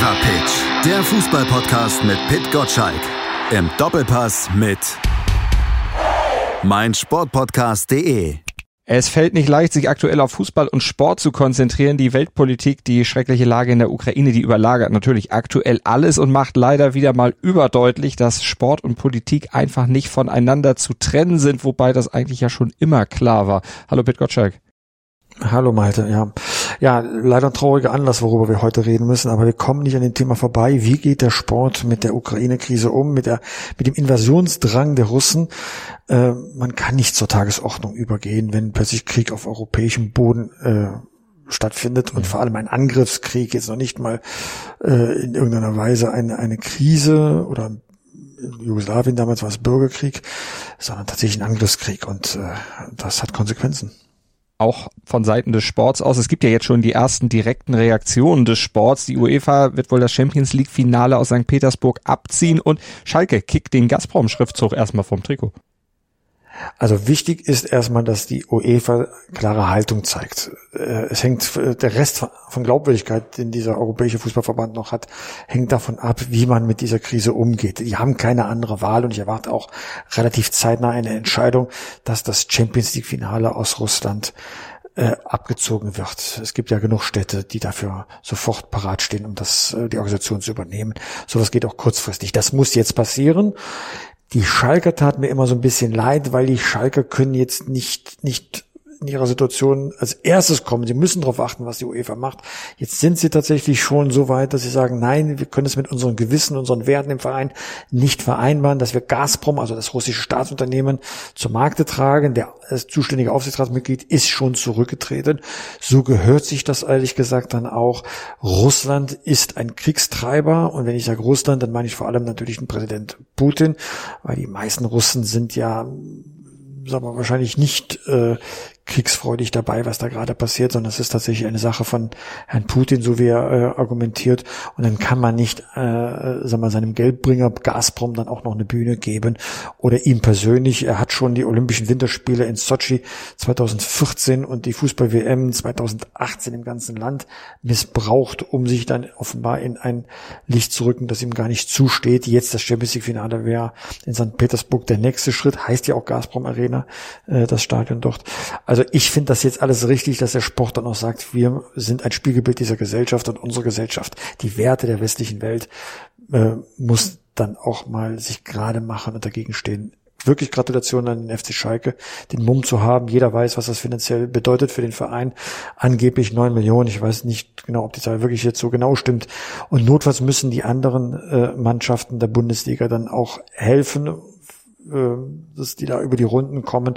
Fever Pitch, der Fußballpodcast mit Pit Gottschalk. Im Doppelpass mit meinsportpodcast.de. Es fällt nicht leicht, sich aktuell auf Fußball und Sport zu konzentrieren. Die Weltpolitik, die schreckliche Lage in der Ukraine, die überlagert natürlich aktuell alles und macht leider wieder mal überdeutlich, dass Sport und Politik einfach nicht voneinander zu trennen sind, wobei das eigentlich ja schon immer klar war. Hallo Pit Gottschalk. Hallo Malte, ja. Ja, leider ein trauriger Anlass, worüber wir heute reden müssen, aber wir kommen nicht an dem Thema vorbei. Wie geht der Sport mit der Ukraine-Krise um, mit der, mit dem Invasionsdrang der Russen? Äh, man kann nicht zur Tagesordnung übergehen, wenn plötzlich Krieg auf europäischem Boden äh, stattfindet und vor allem ein Angriffskrieg, jetzt noch nicht mal äh, in irgendeiner Weise eine, eine Krise oder in Jugoslawien damals war es Bürgerkrieg, sondern tatsächlich ein Angriffskrieg und äh, das hat Konsequenzen auch von Seiten des Sports aus. Es gibt ja jetzt schon die ersten direkten Reaktionen des Sports. Die UEFA wird wohl das Champions League Finale aus St. Petersburg abziehen und Schalke kickt den Gazprom Schriftzug erstmal vom Trikot. Also wichtig ist erstmal, dass die UEFA klare Haltung zeigt. Äh, es hängt der Rest von Glaubwürdigkeit, den dieser europäische Fußballverband noch hat, hängt davon ab, wie man mit dieser Krise umgeht. Die haben keine andere Wahl und ich erwarte auch relativ zeitnah eine Entscheidung, dass das Champions League Finale aus Russland äh, abgezogen wird. Es gibt ja genug Städte, die dafür sofort parat stehen, um das äh, die Organisation zu übernehmen. Sowas geht auch kurzfristig. Das muss jetzt passieren. Die Schalker tat mir immer so ein bisschen leid, weil die Schalker können jetzt nicht, nicht in ihrer Situation als erstes kommen. Sie müssen darauf achten, was die UEFA macht. Jetzt sind sie tatsächlich schon so weit, dass sie sagen, nein, wir können es mit unseren Gewissen, unseren Werten im Verein nicht vereinbaren, dass wir Gazprom, also das russische Staatsunternehmen, zur Markte tragen. Der zuständige Aufsichtsratsmitglied ist schon zurückgetreten. So gehört sich das ehrlich gesagt dann auch. Russland ist ein Kriegstreiber und wenn ich sage Russland, dann meine ich vor allem natürlich den Präsident Putin, weil die meisten Russen sind ja sagen wir wahrscheinlich nicht äh, kriegsfreudig dabei, was da gerade passiert, sondern es ist tatsächlich eine Sache von Herrn Putin, so wie er äh, argumentiert. Und dann kann man nicht, äh, sagen wir, seinem Geldbringer Gazprom dann auch noch eine Bühne geben oder ihm persönlich. Er hat schon die Olympischen Winterspiele in Sochi 2014 und die Fußball-WM 2018 im ganzen Land missbraucht, um sich dann offenbar in ein Licht zu rücken, das ihm gar nicht zusteht. Jetzt das Champions League-Finale wäre in St. Petersburg der nächste Schritt, heißt ja auch Gazprom Arena, äh, das Stadion dort. Also ich finde das jetzt alles richtig, dass der Sport dann auch sagt, wir sind ein Spiegelbild dieser Gesellschaft und unsere Gesellschaft, die Werte der westlichen Welt, äh, muss dann auch mal sich gerade machen und dagegen stehen. Wirklich Gratulation an den FC Schalke, den Mumm zu haben. Jeder weiß, was das finanziell bedeutet für den Verein. Angeblich neun Millionen. Ich weiß nicht genau, ob die Zahl wirklich jetzt so genau stimmt. Und notfalls müssen die anderen äh, Mannschaften der Bundesliga dann auch helfen, äh, dass die da über die Runden kommen.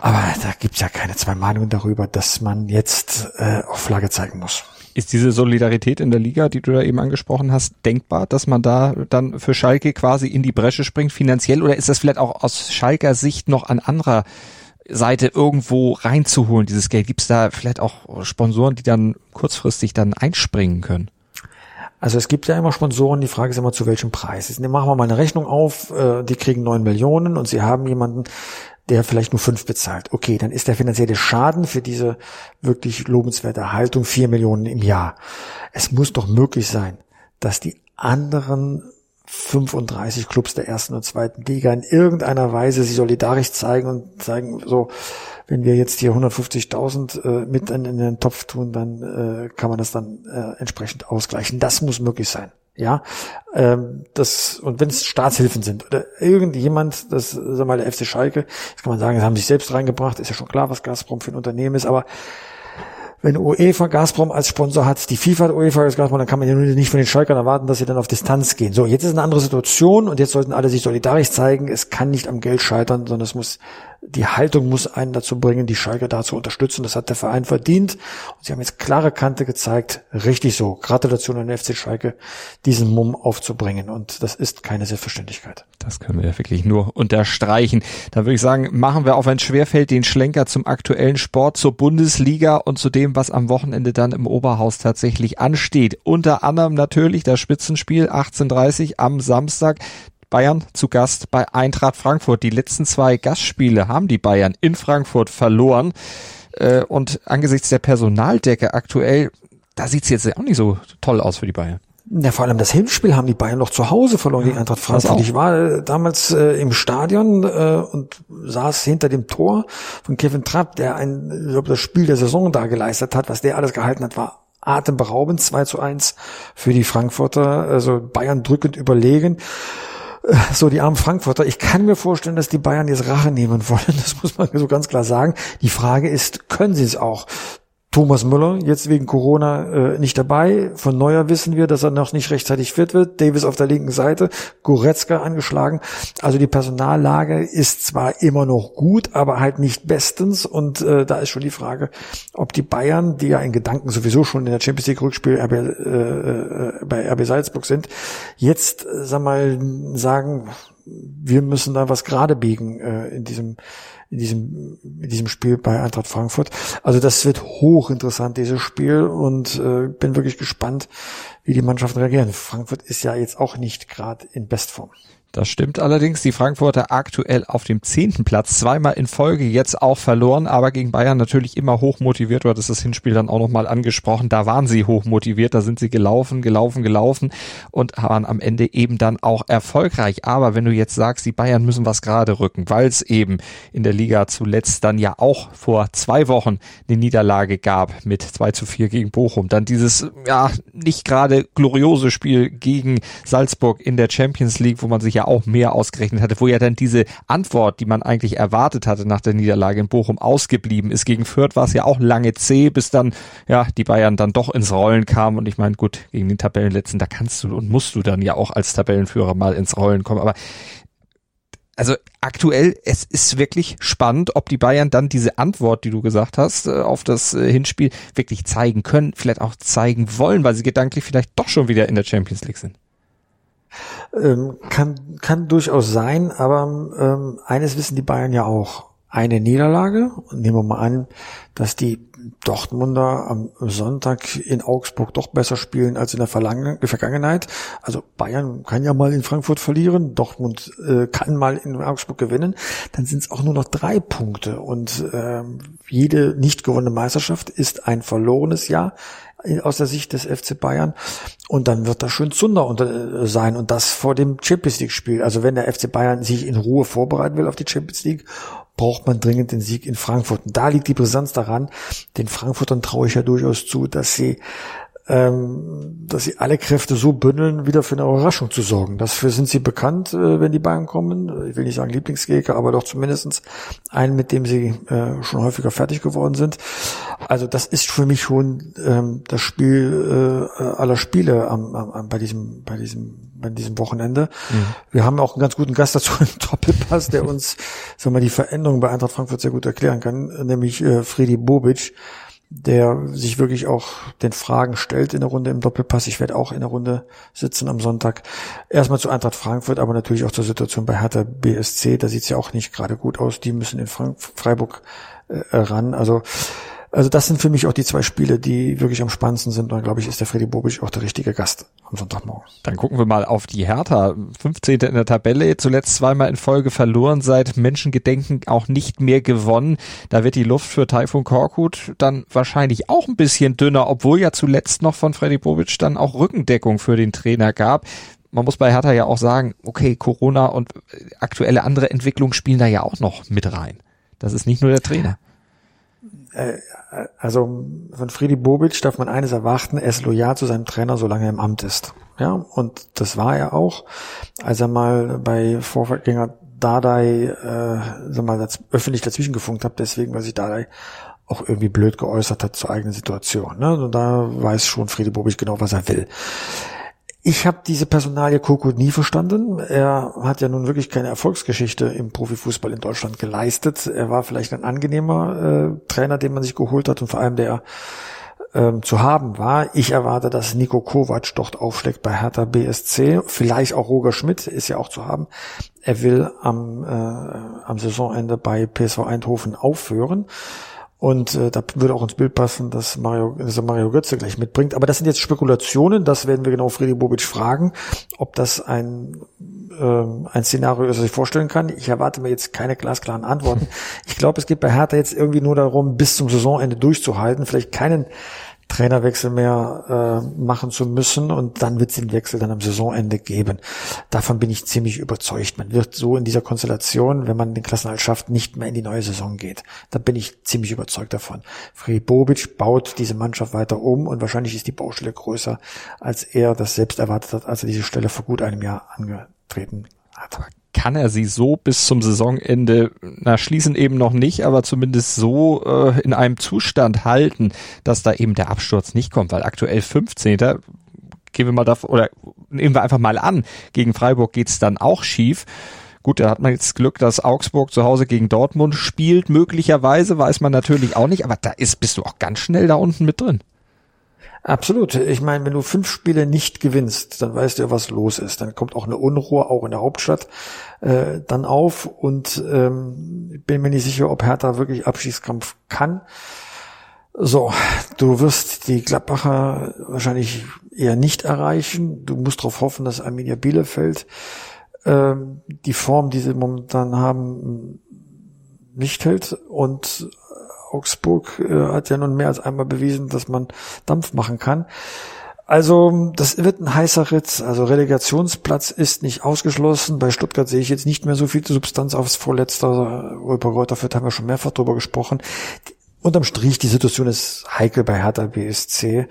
Aber da gibt's ja keine zwei Meinungen darüber, dass man jetzt äh, auf Flagge zeigen muss. Ist diese Solidarität in der Liga, die du da eben angesprochen hast, denkbar, dass man da dann für Schalke quasi in die Bresche springt finanziell oder ist das vielleicht auch aus Schalker Sicht noch an anderer Seite irgendwo reinzuholen, dieses Geld? Gibt's da vielleicht auch Sponsoren, die dann kurzfristig dann einspringen können? Also es gibt ja immer Sponsoren, die Frage ist immer, zu welchem Preis. Jetzt machen wir mal eine Rechnung auf, äh, die kriegen neun Millionen und sie haben jemanden, der vielleicht nur fünf bezahlt. Okay, dann ist der finanzielle Schaden für diese wirklich lobenswerte Haltung vier Millionen im Jahr. Es muss doch möglich sein, dass die anderen 35 Clubs der ersten und zweiten Liga in irgendeiner Weise sich solidarisch zeigen und zeigen, so, wenn wir jetzt hier 150.000 äh, mit in, in, den Topf tun, dann äh, kann man das dann äh, entsprechend ausgleichen. Das muss möglich sein. Ja, ähm, das und wenn es Staatshilfen sind oder irgendjemand, das sag mal der FC Schalke, das kann man sagen, sie haben sich selbst reingebracht, ist ja schon klar, was Gazprom für ein Unternehmen ist, aber wenn UEFA Gazprom als Sponsor hat, die FIFA UEFA als Gazprom, dann kann man ja nicht von den Schalkern erwarten, dass sie dann auf Distanz gehen. So, jetzt ist eine andere Situation und jetzt sollten alle sich solidarisch zeigen. Es kann nicht am Geld scheitern, sondern es muss die Haltung muss einen dazu bringen, die Schalke da zu unterstützen. Das hat der Verein verdient. Und sie haben jetzt klare Kante gezeigt. Richtig so. Gratulation an den FC Schalke, diesen Mumm aufzubringen. Und das ist keine Selbstverständlichkeit. Das können wir ja wirklich nur unterstreichen. Da würde ich sagen, machen wir, auch wenn es schwerfällt, den Schlenker zum aktuellen Sport, zur Bundesliga und zu dem, was am Wochenende dann im Oberhaus tatsächlich ansteht. Unter anderem natürlich das Spitzenspiel 18.30 am Samstag. Bayern zu Gast bei Eintracht Frankfurt. Die letzten zwei Gastspiele haben die Bayern in Frankfurt verloren. Äh, und angesichts der Personaldecke aktuell da sieht's jetzt auch nicht so toll aus für die Bayern. Ja, vor allem das Hinspiel haben die Bayern noch zu Hause verloren gegen Eintracht Frankfurt. Ich war äh, damals äh, im Stadion äh, und saß hinter dem Tor von Kevin Trapp, der ein, ich glaube, das Spiel der Saison da geleistet hat. Was der alles gehalten hat, war atemberaubend. 2 zu 1 für die Frankfurter. Also Bayern drückend überlegen. So, die armen Frankfurter. Ich kann mir vorstellen, dass die Bayern jetzt Rache nehmen wollen. Das muss man so ganz klar sagen. Die Frage ist, können sie es auch? Thomas Müller, jetzt wegen Corona äh, nicht dabei. Von Neuer wissen wir, dass er noch nicht rechtzeitig fit wird. Davis auf der linken Seite, Goretzka angeschlagen. Also die Personallage ist zwar immer noch gut, aber halt nicht bestens. Und äh, da ist schon die Frage, ob die Bayern, die ja in Gedanken sowieso schon in der Champions League Rückspiel RB, äh, bei RB Salzburg sind, jetzt, äh, sag mal, sagen, wir müssen da was gerade biegen äh, in diesem in diesem, in diesem Spiel bei Eintracht Frankfurt. Also das wird hochinteressant, dieses Spiel, und äh, bin wirklich gespannt, wie die Mannschaften reagieren. Frankfurt ist ja jetzt auch nicht gerade in Bestform. Das stimmt allerdings. Die Frankfurter aktuell auf dem zehnten Platz, zweimal in Folge jetzt auch verloren, aber gegen Bayern natürlich immer hoch motiviert. Du hattest das Hinspiel dann auch nochmal angesprochen. Da waren sie hoch motiviert, da sind sie gelaufen, gelaufen, gelaufen und waren am Ende eben dann auch erfolgreich. Aber wenn du jetzt sagst, die Bayern müssen was gerade rücken, weil es eben in der Liga zuletzt dann ja auch vor zwei Wochen eine Niederlage gab mit 2 zu 4 gegen Bochum, dann dieses ja nicht gerade gloriose Spiel gegen Salzburg in der Champions League, wo man sich ja auch mehr ausgerechnet hatte, wo ja dann diese Antwort, die man eigentlich erwartet hatte nach der Niederlage in Bochum, ausgeblieben ist. Gegen Fürth war es ja auch lange zäh, bis dann ja die Bayern dann doch ins Rollen kamen. Und ich meine, gut, gegen den Tabellenletzten, da kannst du und musst du dann ja auch als Tabellenführer mal ins Rollen kommen. Aber also aktuell, es ist wirklich spannend, ob die Bayern dann diese Antwort, die du gesagt hast, äh, auf das äh, Hinspiel wirklich zeigen können, vielleicht auch zeigen wollen, weil sie gedanklich vielleicht doch schon wieder in der Champions League sind. Ähm, kann, kann durchaus sein, aber ähm, eines wissen die Bayern ja auch. Eine Niederlage, nehmen wir mal an, dass die Dortmunder am Sonntag in Augsburg doch besser spielen als in der Vergangenheit. Also Bayern kann ja mal in Frankfurt verlieren, Dortmund äh, kann mal in Augsburg gewinnen. Dann sind es auch nur noch drei Punkte und ähm, jede nicht gewonnene Meisterschaft ist ein verlorenes Jahr aus der Sicht des FC Bayern. Und dann wird da schön Zunder unter, äh, sein und das vor dem Champions League Spiel. Also wenn der FC Bayern sich in Ruhe vorbereiten will auf die Champions League, braucht man dringend den Sieg in Frankfurt. Und da liegt die Brisanz daran. Den Frankfurtern traue ich ja durchaus zu, dass sie ähm, dass sie alle Kräfte so bündeln, wieder für eine Überraschung zu sorgen. Dafür sind sie bekannt, äh, wenn die Bayern kommen. Ich will nicht sagen Lieblingsgegner, aber doch zumindestens einen, mit dem sie äh, schon häufiger fertig geworden sind. Also das ist für mich schon ähm, das Spiel äh, aller Spiele am, am, bei diesem, bei diesem, bei diesem Wochenende. Mhm. Wir haben auch einen ganz guten Gast dazu, einen Doppelpass, der uns, sagen wir die Veränderung bei Eintracht Frankfurt sehr gut erklären kann, nämlich äh, Fredi Bobic der sich wirklich auch den Fragen stellt in der Runde im Doppelpass. Ich werde auch in der Runde sitzen am Sonntag. Erstmal zu Eintracht Frankfurt, aber natürlich auch zur Situation bei Hertha BSC. Da sieht es ja auch nicht gerade gut aus. Die müssen in Frank Freiburg äh, ran. Also also das sind für mich auch die zwei Spiele, die wirklich am spannendsten sind. Und glaube ich, ist der Freddy Bobic auch der richtige Gast am Sonntagmorgen. Dann gucken wir mal auf die Hertha. 15. in der Tabelle, zuletzt zweimal in Folge verloren, seit Menschengedenken auch nicht mehr gewonnen. Da wird die Luft für Taifun Korkut dann wahrscheinlich auch ein bisschen dünner, obwohl ja zuletzt noch von Freddy Bobic dann auch Rückendeckung für den Trainer gab man muss bei Hertha ja auch sagen, okay, Corona und aktuelle andere Entwicklungen spielen da ja auch noch mit rein. Das ist nicht nur der Trainer. Äh, also von Friedi Bobic darf man eines erwarten, er ist loyal zu seinem Trainer, solange er im Amt ist. Ja, und das war er auch, als er mal bei Vorgänger Dardai äh, sag mal, öffentlich dazwischen gefunkt hat, deswegen, weil sich Dardai auch irgendwie blöd geäußert hat zur eigenen Situation. Ne? Und da weiß schon Friedi Bobic genau, was er will. Ich habe diese Personalie Koko nie verstanden. Er hat ja nun wirklich keine Erfolgsgeschichte im Profifußball in Deutschland geleistet. Er war vielleicht ein angenehmer äh, Trainer, den man sich geholt hat und vor allem der ähm, zu haben war. Ich erwarte, dass Nico Kovac dort aufschlägt bei Hertha BSC. Vielleicht auch Roger Schmidt ist ja auch zu haben. Er will am, äh, am Saisonende bei PSV Eindhoven aufhören. Und äh, da würde auch ins Bild passen, dass Mario, dass Mario Götze gleich mitbringt. Aber das sind jetzt Spekulationen, das werden wir genau Freddy Bobic fragen, ob das ein, äh, ein Szenario ist, das ich vorstellen kann. Ich erwarte mir jetzt keine glasklaren Antworten. Ich glaube, es geht bei Hertha jetzt irgendwie nur darum, bis zum Saisonende durchzuhalten, vielleicht keinen Trainerwechsel mehr äh, machen zu müssen und dann wird es den Wechsel dann am Saisonende geben. Davon bin ich ziemlich überzeugt. Man wird so in dieser Konstellation, wenn man den Klassenhalt schafft, nicht mehr in die neue Saison geht. Da bin ich ziemlich überzeugt davon. Freddy Bobic baut diese Mannschaft weiter um und wahrscheinlich ist die Baustelle größer, als er das selbst erwartet hat, als er diese Stelle vor gut einem Jahr angetreten hat kann er sie so bis zum Saisonende, na schließen eben noch nicht, aber zumindest so äh, in einem Zustand halten, dass da eben der Absturz nicht kommt, weil aktuell 15. Gehen wir mal davon, oder nehmen wir einfach mal an, gegen Freiburg geht's dann auch schief. Gut, da hat man jetzt Glück, dass Augsburg zu Hause gegen Dortmund spielt, möglicherweise, weiß man natürlich auch nicht, aber da ist, bist du auch ganz schnell da unten mit drin. Absolut. Ich meine, wenn du fünf Spiele nicht gewinnst, dann weißt du ja, was los ist. Dann kommt auch eine Unruhe, auch in der Hauptstadt, äh, dann auf. Und ähm, bin mir nicht sicher, ob Hertha wirklich Abschießkampf kann. So, du wirst die Gladbacher wahrscheinlich eher nicht erreichen. Du musst darauf hoffen, dass Arminia Bielefeld ähm, die Form, die sie momentan haben, nicht hält. Und Augsburg äh, hat ja nun mehr als einmal bewiesen, dass man Dampf machen kann. Also das wird ein heißer Ritz. Also Relegationsplatz ist nicht ausgeschlossen. Bei Stuttgart sehe ich jetzt nicht mehr so viel Substanz aufs Vorletzte. Also, über Reuter haben wir schon mehrfach drüber gesprochen. Unterm Strich, die Situation ist heikel bei Hertha BSC.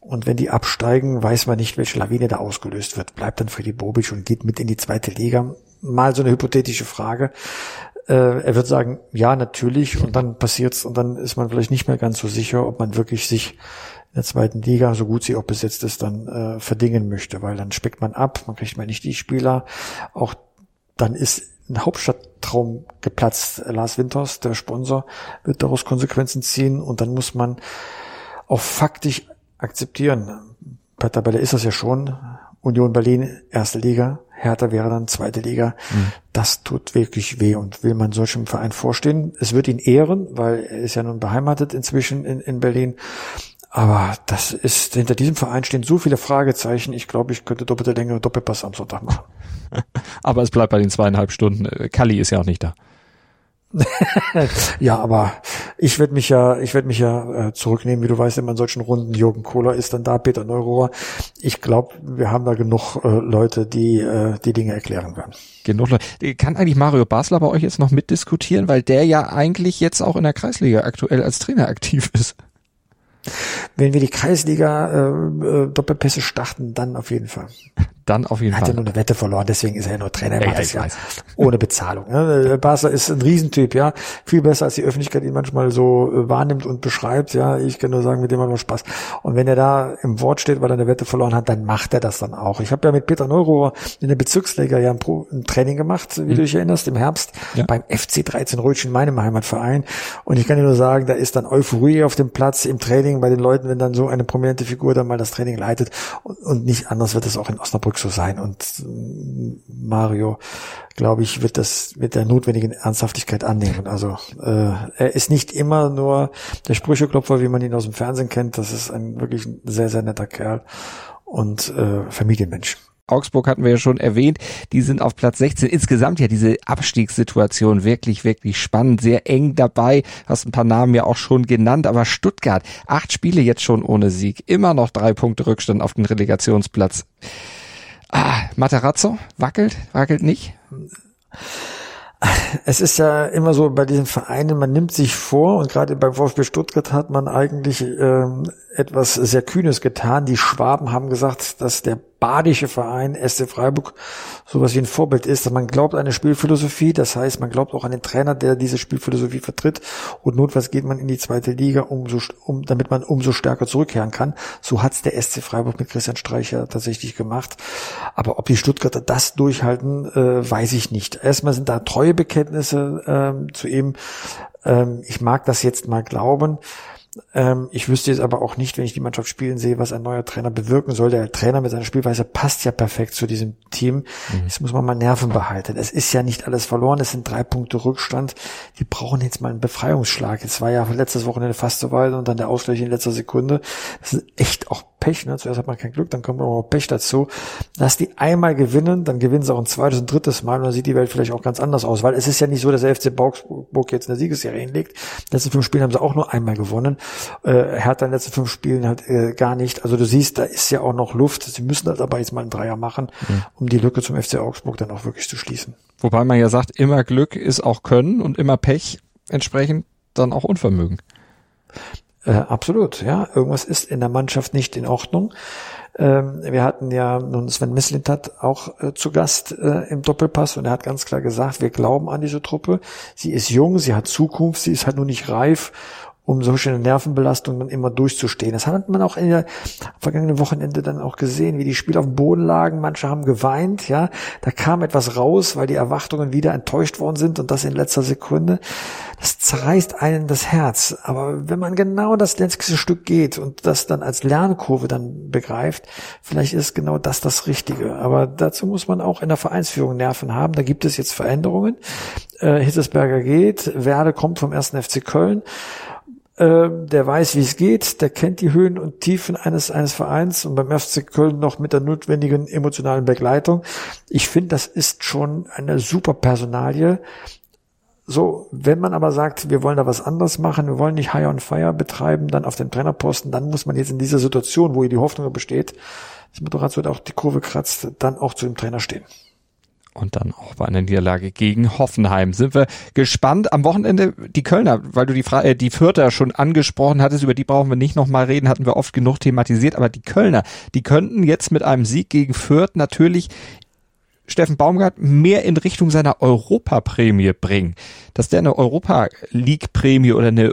Und wenn die absteigen, weiß man nicht, welche Lawine da ausgelöst wird. Bleibt dann die Bobic und geht mit in die zweite Liga. Mal so eine hypothetische Frage. Äh, er wird sagen, ja, natürlich, und dann passiert's, und dann ist man vielleicht nicht mehr ganz so sicher, ob man wirklich sich in der zweiten Liga, so gut sie auch besetzt ist, dann äh, verdingen möchte, weil dann speckt man ab, man kriegt mal nicht die Spieler. Auch dann ist ein Hauptstadttraum geplatzt. Lars Winters, der Sponsor, wird daraus Konsequenzen ziehen und dann muss man auch faktisch akzeptieren. Bei Tabelle ist das ja schon. Union Berlin, erste Liga, Hertha wäre dann zweite Liga. Mhm. Das tut wirklich weh und will man solchem Verein vorstehen. Es wird ihn ehren, weil er ist ja nun beheimatet inzwischen in, in Berlin. Aber das ist, hinter diesem Verein stehen so viele Fragezeichen. Ich glaube, ich könnte doppelte Länge Doppelpass am Sonntag machen. Aber es bleibt bei den zweieinhalb Stunden. Kali ist ja auch nicht da. ja, aber ich werde mich ja, ich werde mich ja äh, zurücknehmen, wie du weißt, immer in solchen Runden. Jürgen Kohler ist dann da, Peter Neurohr. Ich glaube, wir haben da genug äh, Leute, die äh, die Dinge erklären werden. Genug Leute. Kann eigentlich Mario Basler bei euch jetzt noch mitdiskutieren, weil der ja eigentlich jetzt auch in der Kreisliga aktuell als Trainer aktiv ist? Wenn wir die Kreisliga äh, äh, Doppelpässe starten, dann auf jeden Fall. Dann auf jeden Fall. Hat ja nur eine Wette verloren, deswegen ist er ja nur Trainer. Ja, ja, ohne Bezahlung. Basler ist ein Riesentyp, ja. Viel besser, als die Öffentlichkeit ihn manchmal so äh, wahrnimmt und beschreibt. Ja, ich kann nur sagen, mit dem hat man Spaß. Und wenn er da im Wort steht, weil er eine Wette verloren hat, dann macht er das dann auch. Ich habe ja mit Peter Neurohr in der Bezirksliga ja ein, Pro, ein Training gemacht, wie mhm. du dich erinnerst, im Herbst ja. beim FC 13 Rötchen, meinem Heimatverein. Und ich kann dir nur sagen, da ist dann Euphorie auf dem Platz im Training bei den Leuten, wenn dann so eine prominente Figur dann mal das Training leitet. Und, und nicht anders wird es auch in Osnabrück so sein. Und äh, Mario, glaube ich, wird das mit der notwendigen Ernsthaftigkeit annehmen. Also äh, er ist nicht immer nur der Sprücheklopfer, wie man ihn aus dem Fernsehen kennt. Das ist ein wirklich sehr, sehr netter Kerl und äh, Familienmensch. Augsburg hatten wir ja schon erwähnt, die sind auf Platz 16. Insgesamt ja diese Abstiegssituation wirklich, wirklich spannend, sehr eng dabei. Hast ein paar Namen ja auch schon genannt, aber Stuttgart, acht Spiele jetzt schon ohne Sieg, immer noch drei Punkte Rückstand auf den Relegationsplatz. Ah, Materazzo wackelt, wackelt nicht. Es ist ja immer so bei diesen Vereinen, man nimmt sich vor und gerade beim VfB Stuttgart hat man eigentlich ähm, etwas sehr Kühnes getan. Die Schwaben haben gesagt, dass der badische Verein SC Freiburg sowas wie ein Vorbild ist. Man glaubt an eine Spielphilosophie, das heißt, man glaubt auch an den Trainer, der diese Spielphilosophie vertritt. Und notfalls geht man in die zweite Liga, umso, um, damit man umso stärker zurückkehren kann. So hat's der SC Freiburg mit Christian Streicher tatsächlich gemacht. Aber ob die Stuttgarter das durchhalten, äh, weiß ich nicht. Erstmal sind da treue Bekenntnisse ähm, zu ihm. Ähm, ich mag das jetzt mal glauben. Ähm, ich wüsste jetzt aber auch nicht, wenn ich die Mannschaft spielen sehe, was ein neuer Trainer bewirken soll. Der Trainer mit seiner Spielweise passt ja perfekt zu diesem Team. Mhm. Jetzt muss man mal Nerven behalten. Es ist ja nicht alles verloren. Es sind drei Punkte Rückstand. Die brauchen jetzt mal einen Befreiungsschlag. Jetzt war ja letztes Wochenende fast so weit und dann der Ausgleich in letzter Sekunde. Das sind echt auch Pech, ne? zuerst hat man kein Glück, dann kommt auch noch Pech dazu, dass die einmal gewinnen, dann gewinnen sie auch ein zweites und drittes Mal und dann sieht die Welt vielleicht auch ganz anders aus, weil es ist ja nicht so, dass der FC Augsburg jetzt eine Siegesserie hinlegt. Die letzten fünf Spiele haben sie auch nur einmal gewonnen. Äh, Hertha in den letzten fünf Spielen halt äh, gar nicht. Also du siehst, da ist ja auch noch Luft. Sie müssen das aber jetzt mal einen Dreier machen, mhm. um die Lücke zum FC Augsburg dann auch wirklich zu schließen. Wobei man ja sagt, immer Glück ist auch Können und immer Pech entsprechend dann auch Unvermögen. Äh, absolut, ja. Irgendwas ist in der Mannschaft nicht in Ordnung. Ähm, wir hatten ja nun Sven Mislintat auch äh, zu Gast äh, im Doppelpass und er hat ganz klar gesagt, wir glauben an diese Truppe. Sie ist jung, sie hat Zukunft, sie ist halt nur nicht reif um solche Nervenbelastungen dann immer durchzustehen. Das hat man auch in der vergangenen Wochenende dann auch gesehen, wie die Spieler auf dem Boden lagen. Manche haben geweint, ja. Da kam etwas raus, weil die Erwartungen wieder enttäuscht worden sind und das in letzter Sekunde. Das zerreißt einen das Herz. Aber wenn man genau das letzte Stück geht und das dann als Lernkurve dann begreift, vielleicht ist genau das das Richtige. Aber dazu muss man auch in der Vereinsführung Nerven haben. Da gibt es jetzt Veränderungen. Äh, Hitzesberger geht, Werde kommt vom ersten FC Köln. Ähm, der weiß, wie es geht, der kennt die Höhen und Tiefen eines, eines Vereins und beim FC Köln noch mit der notwendigen emotionalen Begleitung. Ich finde, das ist schon eine super Personalie. So, wenn man aber sagt, wir wollen da was anderes machen, wir wollen nicht High on Fire betreiben, dann auf dem Trainerposten, dann muss man jetzt in dieser Situation, wo hier die Hoffnung besteht, das Motorrad wird auch die Kurve kratzt, dann auch zu dem Trainer stehen und dann auch bei einer Niederlage gegen Hoffenheim. Sind wir gespannt. Am Wochenende die Kölner, weil du die, Fra äh, die Fürther schon angesprochen hattest, über die brauchen wir nicht nochmal reden, hatten wir oft genug thematisiert, aber die Kölner, die könnten jetzt mit einem Sieg gegen Fürth natürlich Steffen Baumgart mehr in Richtung seiner Europaprämie bringen. Dass der eine Europa League Prämie oder eine,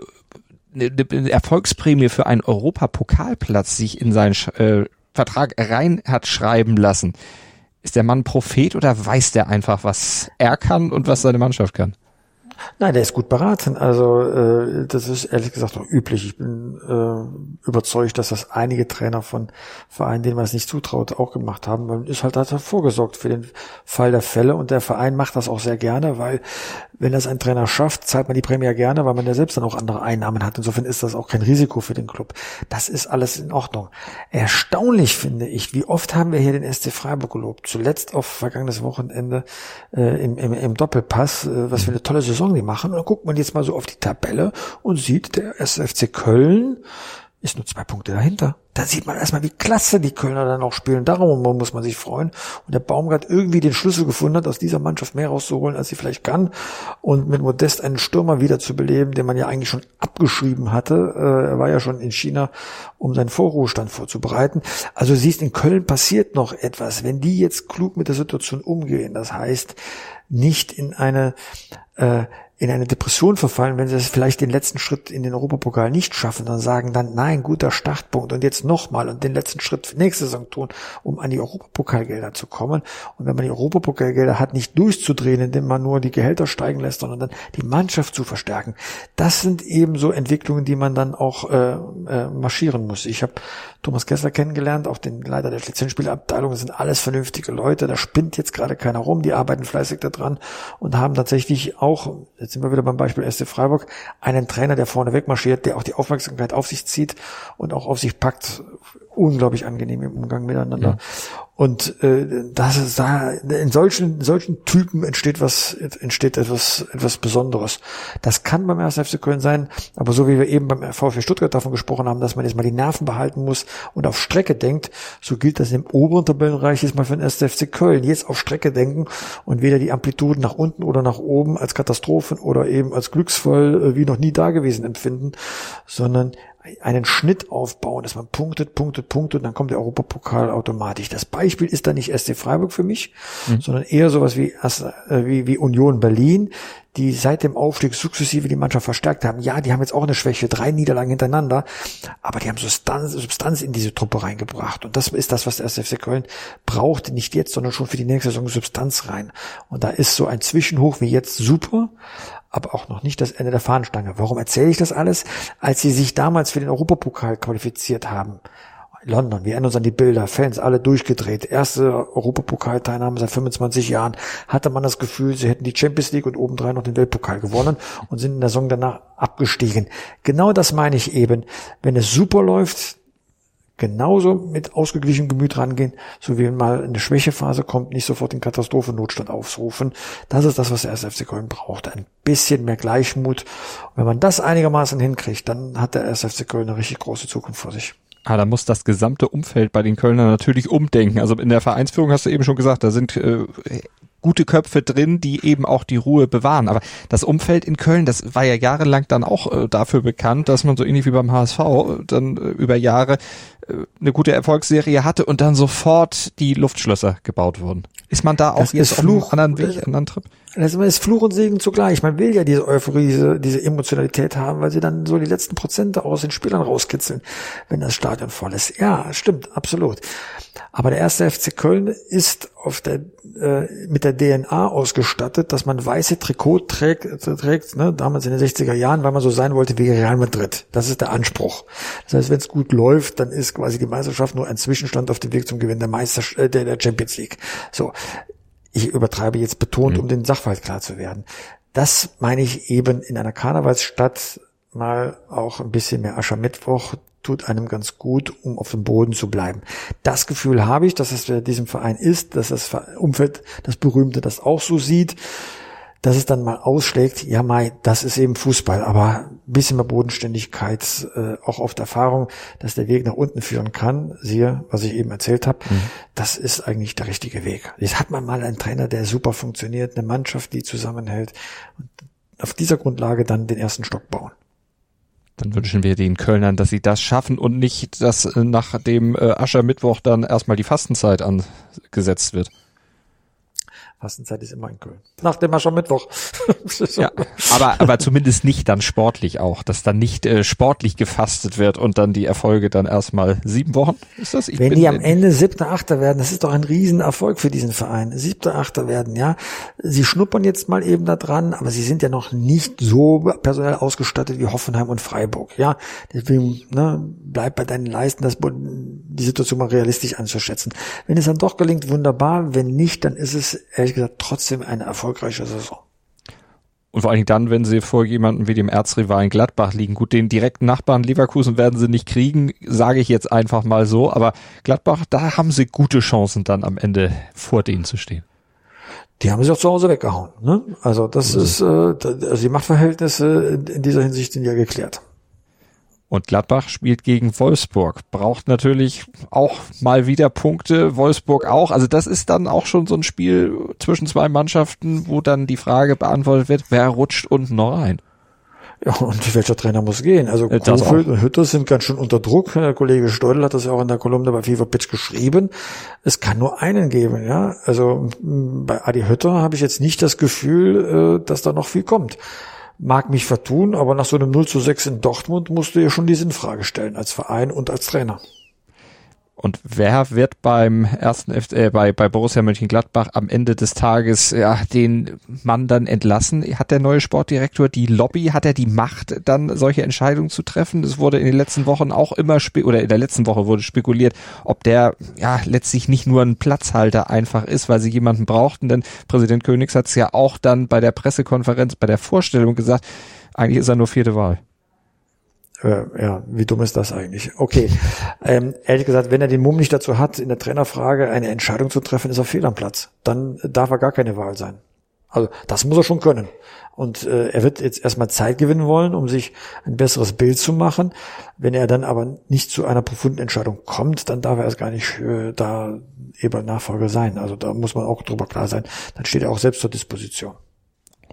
eine, Erfolgsprämie für einen Europapokalplatz sich in seinen äh, Vertrag rein hat schreiben lassen ist der Mann Prophet oder weiß der einfach, was er kann und was seine Mannschaft kann? Nein, der ist gut beraten. Also äh, das ist ehrlich gesagt auch üblich. Ich bin äh, überzeugt, dass das einige Trainer von Vereinen, denen man es nicht zutraut, auch gemacht haben. Man ist halt, hat vorgesorgt für den Fall der Fälle und der Verein macht das auch sehr gerne, weil wenn das ein Trainer schafft, zahlt man die Prämie gerne, weil man ja selbst dann auch andere Einnahmen hat. Insofern ist das auch kein Risiko für den Club. Das ist alles in Ordnung. Erstaunlich finde ich, wie oft haben wir hier den SC Freiburg gelobt. Zuletzt auf vergangenes Wochenende äh, im, im, im Doppelpass, äh, was für eine tolle Saison die machen. Und dann guckt man jetzt mal so auf die Tabelle und sieht, der SFC Köln ist nur zwei Punkte dahinter. Da sieht man erstmal, wie klasse die Kölner dann auch spielen. Darum muss man sich freuen. Und der Baumgart irgendwie den Schlüssel gefunden hat, aus dieser Mannschaft mehr rauszuholen, als sie vielleicht kann. Und mit Modest einen Stürmer wieder zu beleben, den man ja eigentlich schon abgeschrieben hatte. Äh, er war ja schon in China, um seinen Vorruhestand vorzubereiten. Also siehst, in Köln passiert noch etwas. Wenn die jetzt klug mit der Situation umgehen, das heißt, nicht in eine Uh. In eine Depression verfallen, wenn sie es vielleicht den letzten Schritt in den Europapokal nicht schaffen, dann sagen dann, nein, guter Startpunkt und jetzt nochmal und den letzten Schritt für nächste Saison tun, um an die Europapokalgelder zu kommen. Und wenn man die Europapokalgelder hat, nicht durchzudrehen, indem man nur die Gehälter steigen lässt, sondern dann die Mannschaft zu verstärken. Das sind eben so Entwicklungen, die man dann auch äh, äh, marschieren muss. Ich habe Thomas Kessler kennengelernt, auch den Leiter der Lizenzspielabteilung, sind alles vernünftige Leute, da spinnt jetzt gerade keiner rum, die arbeiten fleißig daran und haben tatsächlich auch, jetzt sind wir wieder beim Beispiel SC Freiburg, einen Trainer, der vorne wegmarschiert, der auch die Aufmerksamkeit auf sich zieht und auch auf sich packt, unglaublich angenehm im Umgang miteinander. Ja. Und äh, das ist da in solchen solchen Typen entsteht was entsteht etwas etwas Besonderes. Das kann beim 1. FC Köln sein, aber so wie wir eben beim VfB Stuttgart davon gesprochen haben, dass man jetzt mal die Nerven behalten muss und auf Strecke denkt, so gilt das im oberen Tabellenreich jetzt mal für den 1. FC Köln. Jetzt auf Strecke denken und weder die Amplituden nach unten oder nach oben als Katastrophen oder eben als glücksvoll äh, wie noch nie dagewesen empfinden, sondern einen Schnitt aufbauen, dass man punktet, punktet, punktet und dann kommt der Europapokal automatisch. Das Beispiel ist da nicht SC Freiburg für mich, mhm. sondern eher sowas wie, äh, wie, wie Union Berlin, die seit dem Aufstieg sukzessive die Mannschaft verstärkt haben. Ja, die haben jetzt auch eine Schwäche, drei Niederlagen hintereinander, aber die haben Substanz, Substanz in diese Truppe reingebracht. Und das ist das, was der SFC Köln braucht, nicht jetzt, sondern schon für die nächste Saison Substanz rein. Und da ist so ein Zwischenhoch wie jetzt super, aber auch noch nicht das Ende der Fahnenstange. Warum erzähle ich das alles? Als sie sich damals für den Europapokal qualifiziert haben, London, wir erinnern uns an die Bilder, Fans alle durchgedreht, erste Europapokalteilnahme seit 25 Jahren, hatte man das Gefühl, sie hätten die Champions League und obendrein noch den Weltpokal gewonnen und sind in der Saison danach abgestiegen. Genau das meine ich eben. Wenn es super läuft, genauso mit ausgeglichenem Gemüt rangehen, so wie mal eine Schwächephase kommt, nicht sofort den Katastrophennotstand aufrufen. Das ist das, was der SFC Köln braucht. Ein bisschen mehr Gleichmut. Und wenn man das einigermaßen hinkriegt, dann hat der SFC Köln eine richtig große Zukunft vor sich. Ah, da muss das gesamte Umfeld bei den Kölnern natürlich umdenken. Also in der Vereinsführung hast du eben schon gesagt, da sind äh, gute Köpfe drin, die eben auch die Ruhe bewahren. Aber das Umfeld in Köln, das war ja jahrelang dann auch äh, dafür bekannt, dass man so ähnlich wie beim HSV dann äh, über Jahre äh, eine gute Erfolgsserie hatte und dann sofort die Luftschlösser gebaut wurden. Ist man da auch Das jetzt ist auf einem Fluch. anderen Weg, einen anderen Trip? Das ist Fluch und Segen zugleich. Man will ja diese Euphorie, diese, diese Emotionalität haben, weil sie dann so die letzten Prozente aus den Spielern rauskitzeln, wenn das Stadion voll ist. Ja, stimmt, absolut. Aber der erste FC Köln ist auf der, äh, mit der DNA ausgestattet, dass man weiße Trikot trägt, äh, trägt ne, damals in den 60er Jahren, weil man so sein wollte wie Real Madrid. Das ist der Anspruch. Das heißt, wenn es gut läuft, dann ist quasi die Meisterschaft nur ein Zwischenstand auf dem Weg zum Gewinn der, Meister, äh, der, Champions League. So, ich übertreibe jetzt betont, um den Sachverhalt klar zu werden. Das meine ich eben in einer Karnevalsstadt mal auch ein bisschen mehr Aschermittwoch tut einem ganz gut, um auf dem Boden zu bleiben. Das Gefühl habe ich, dass es bei diesem Verein ist, dass das Umfeld, das Berühmte, das auch so sieht, dass es dann mal ausschlägt, ja Mai, das ist eben Fußball, aber ein bisschen mehr Bodenständigkeit, äh, auch auf der Erfahrung, dass der Weg nach unten führen kann, siehe, was ich eben erzählt habe, das ist eigentlich der richtige Weg. Jetzt hat man mal einen Trainer, der super funktioniert, eine Mannschaft, die zusammenhält und auf dieser Grundlage dann den ersten Stock bauen. Dann wünschen wir den Kölnern, dass sie das schaffen und nicht, dass äh, nach dem äh, Aschermittwoch dann erstmal die Fastenzeit angesetzt wird. Fastenzeit ist immer in Köln. Nach dem Aschermittwoch. Ja, aber, aber zumindest nicht dann sportlich auch, dass dann nicht äh, sportlich gefastet wird und dann die Erfolge dann erstmal sieben Wochen. Ist das? Ich Wenn die am Ende siebter, achter werden, das ist doch ein Riesenerfolg für diesen Verein. Siebter, achter werden, ja. Sie schnuppern jetzt mal eben da dran, aber sie sind ja noch nicht so personell ausgestattet wie Hoffenheim und Freiburg, ja. Deswegen, ne, bleib bei deinen Leisten, das, die Situation mal realistisch anzuschätzen. Wenn es dann doch gelingt, wunderbar. Wenn nicht, dann ist es, ehrlich gesagt, trotzdem eine erfolgreiche Saison. Und vor allen Dingen dann, wenn sie vor jemandem wie dem Erzrivalen Gladbach liegen. Gut, den direkten Nachbarn Leverkusen werden sie nicht kriegen, sage ich jetzt einfach mal so. Aber Gladbach, da haben sie gute Chancen dann am Ende vor denen zu stehen. Die haben sie auch zu Hause weggehauen. Ne? Also das ist, äh, also die Machtverhältnisse in- in dieser Hinsicht sind ja geklärt. Und Gladbach spielt gegen Wolfsburg, braucht natürlich auch mal wieder Punkte, Wolfsburg auch. Also das ist dann auch schon so ein Spiel zwischen zwei Mannschaften, wo dann die Frage beantwortet wird, wer rutscht unten noch rein. Ja, und welcher Trainer muss gehen? Also Äh, Kofeld und Hütter sind ganz schön unter Druck. Der Kollege Steudel hat das ja auch in der Kolumne bei FIFA Pitch geschrieben. Es kann nur einen geben, ja. Also bei Adi Hütter habe ich jetzt nicht das Gefühl, äh, dass da noch viel kommt. Mag mich vertun, aber nach so einem 0 zu 6 in Dortmund musst du ja schon die Sinnfrage stellen als Verein und als Trainer. Und wer wird beim ersten F äh, bei, bei Borussia Mönchengladbach am Ende des Tages ja, den Mann dann entlassen? Hat der neue Sportdirektor die Lobby, hat er die Macht, dann solche Entscheidungen zu treffen? Es wurde in den letzten Wochen auch immer oder in der letzten Woche wurde spekuliert, ob der ja letztlich nicht nur ein Platzhalter einfach ist, weil sie jemanden brauchten. Denn Präsident Königs hat es ja auch dann bei der Pressekonferenz, bei der Vorstellung gesagt, eigentlich ist er nur vierte Wahl. Äh, ja, wie dumm ist das eigentlich? Okay. ähm, ehrlich gesagt, wenn er den Mumm nicht dazu hat, in der Trainerfrage eine Entscheidung zu treffen, ist er fehl am Platz. Dann darf er gar keine Wahl sein. Also das muss er schon können. Und äh, er wird jetzt erstmal Zeit gewinnen wollen, um sich ein besseres Bild zu machen. Wenn er dann aber nicht zu einer profunden Entscheidung kommt, dann darf er erst gar nicht äh, da eben Nachfolger sein. Also da muss man auch drüber klar sein. Dann steht er auch selbst zur Disposition.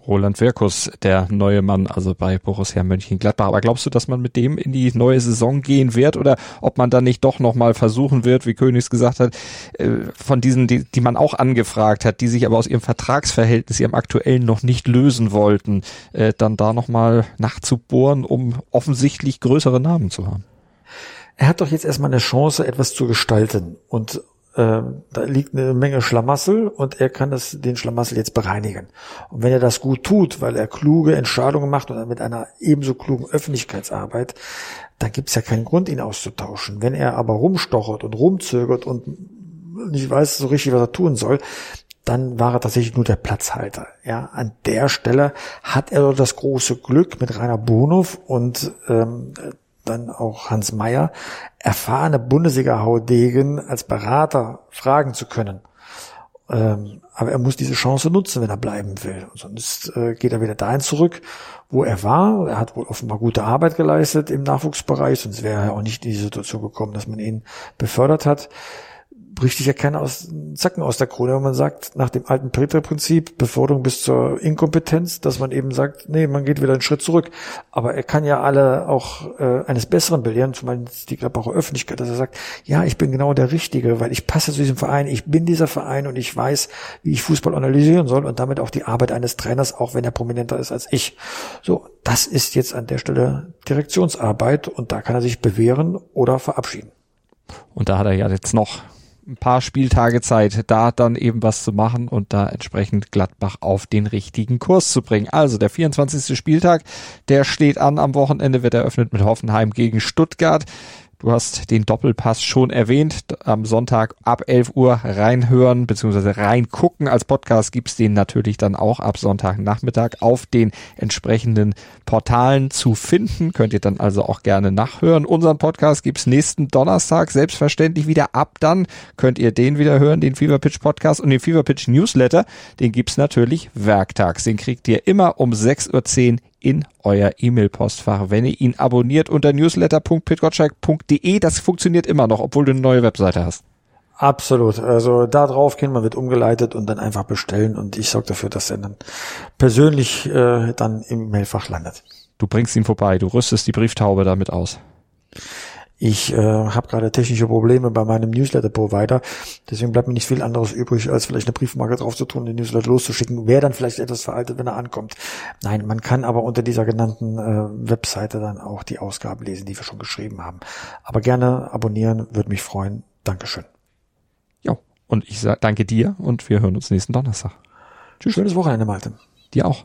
Roland Wirkus, der neue Mann, also bei Borussia Mönchengladbach. Aber glaubst du, dass man mit dem in die neue Saison gehen wird oder ob man dann nicht doch nochmal versuchen wird, wie Königs gesagt hat, äh, von diesen, die, die man auch angefragt hat, die sich aber aus ihrem Vertragsverhältnis, ihrem aktuellen noch nicht lösen wollten, äh, dann da nochmal nachzubohren, um offensichtlich größere Namen zu haben? er hat doch jetzt erstmal eine Chance, etwas zu gestalten. Und ähm, da liegt eine Menge Schlamassel und er kann das, den Schlamassel jetzt bereinigen. Und wenn er das gut tut, weil er kluge Entscheidungen macht und mit einer ebenso klugen Öffentlichkeitsarbeit, dann gibt es ja keinen Grund, ihn auszutauschen. Wenn er aber rumstochert und rumzögert und nicht weiß so richtig, was er tun soll, dann war er tatsächlich nur der Platzhalter. Ja, an der Stelle hat er das große Glück mit Rainer Bonhoff und ähm, dann auch Hans Meyer, erfahrene Bundesliga-Haudegen als Berater fragen zu können. Ähm, aber er muss diese Chance nutzen, wenn er bleiben will. Sonst äh, geht er wieder dahin zurück, wo er war. Er hat wohl offenbar gute Arbeit geleistet im Nachwuchsbereich, sonst wäre er auch nicht in die Situation gekommen, dass man ihn befördert hat bricht sich ja keiner aus Zacken aus der Krone, wenn man sagt, nach dem alten Peter-Prinzip, Beförderung bis zur Inkompetenz, dass man eben sagt, nee, man geht wieder einen Schritt zurück. Aber er kann ja alle auch äh, eines Besseren belehren, zum die Gladbacher Öffentlichkeit, dass er sagt, ja, ich bin genau der Richtige, weil ich passe zu diesem Verein, ich bin dieser Verein und ich weiß, wie ich Fußball analysieren soll und damit auch die Arbeit eines Trainers, auch wenn er prominenter ist als ich. So, das ist jetzt an der Stelle Direktionsarbeit und da kann er sich bewähren oder verabschieden. Und da hat er ja jetzt noch ein paar Spieltage Zeit, da dann eben was zu machen und da entsprechend Gladbach auf den richtigen Kurs zu bringen. Also der 24. Spieltag, der steht an. Am Wochenende wird eröffnet mit Hoffenheim gegen Stuttgart. Du hast den Doppelpass schon erwähnt. Am Sonntag ab 11 Uhr reinhören bzw. reingucken. Als Podcast gibt's den natürlich dann auch ab Sonntagnachmittag auf den entsprechenden Portalen zu finden. Könnt ihr dann also auch gerne nachhören. Unseren Podcast gibt's nächsten Donnerstag selbstverständlich wieder. Ab dann könnt ihr den wieder hören, den Fever Pitch Podcast und den Fever Pitch Newsletter. Den gibt's natürlich werktags. Den kriegt ihr immer um 6.10 Uhr in euer E-Mail-Postfach, wenn ihr ihn abonniert unter newsletter.pitgotschalk.de. Das funktioniert immer noch, obwohl du eine neue Webseite hast. Absolut. Also da drauf gehen, man wird umgeleitet und dann einfach bestellen und ich sorge dafür, dass er dann persönlich äh, dann im Mailfach landet. Du bringst ihn vorbei, du rüstest die Brieftaube damit aus. Ich äh, habe gerade technische Probleme bei meinem Newsletter-Provider, deswegen bleibt mir nicht viel anderes übrig, als vielleicht eine Briefmarke drauf zu tun, den Newsletter loszuschicken. Wäre dann vielleicht etwas veraltet, wenn er ankommt. Nein, man kann aber unter dieser genannten äh, Webseite dann auch die Ausgaben lesen, die wir schon geschrieben haben. Aber gerne abonnieren, würde mich freuen. Dankeschön. Ja, und ich sag, danke dir und wir hören uns nächsten Donnerstag. Tschüss. Schönes Wochenende, Malte. Dir auch.